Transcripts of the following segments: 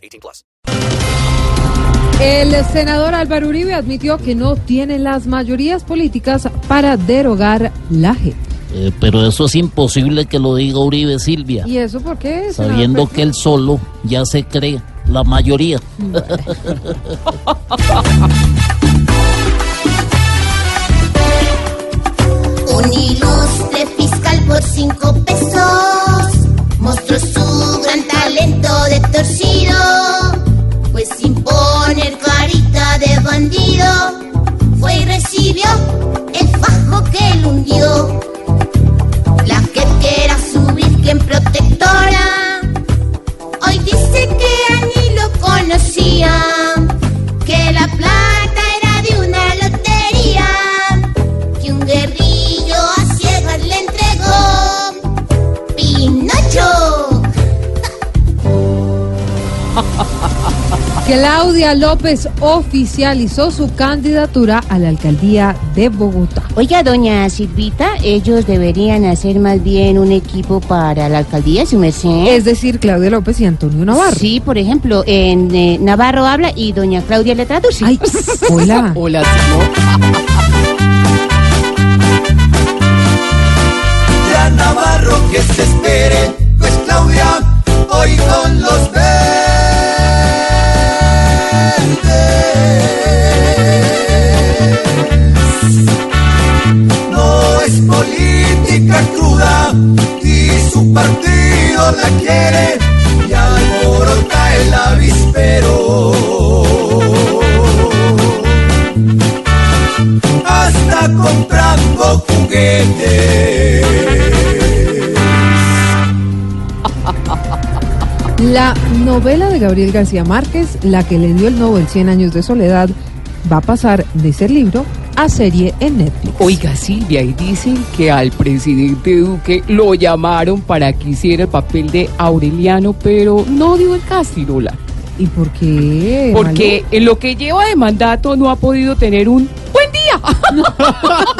18 plus. El senador Álvaro Uribe admitió que no tiene las mayorías políticas para derogar la JEP. Eh, pero eso es imposible que lo diga Uribe Silvia, ¿Y eso por qué? senador sabiendo que él solo ya se cree la mayoría. Un ilustre fiscal por cinco pesos mostró gran talento de torcido, pues sin poner carita de bandido, fue y recibió el fajo que Claudia López oficializó su candidatura a la alcaldía de Bogotá. Oiga, doña Silvita, ellos deberían hacer más bien un equipo para la alcaldía, su merced. Es decir, Claudia López y Antonio Navarro. Sí, por ejemplo, en eh, Navarro habla y doña Claudia le traduce. Ay, hola. Hola, Ya Navarro que se espere, No es política cruda y su partido la quiere y alborota el avispero. Hasta comprando juguetes. La novela de Gabriel García Márquez, la que le dio el Nobel 100 años de soledad, va a pasar de ser libro a serie en Netflix. Oiga, Silvia, y dicen que al presidente Duque lo llamaron para que hiciera el papel de Aureliano, pero no dio el casting. ¿Y por qué? Porque en lo que lleva de mandato no ha podido tener un buen día.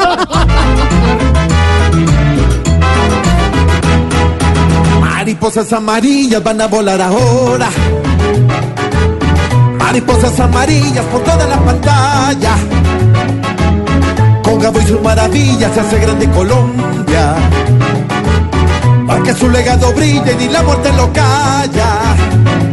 Mariposas amarillas van a volar ahora. Mariposas amarillas por toda la pantalla. Con Gabo y sus maravillas se hace grande Colombia. Para que su legado brille ni la muerte lo calla.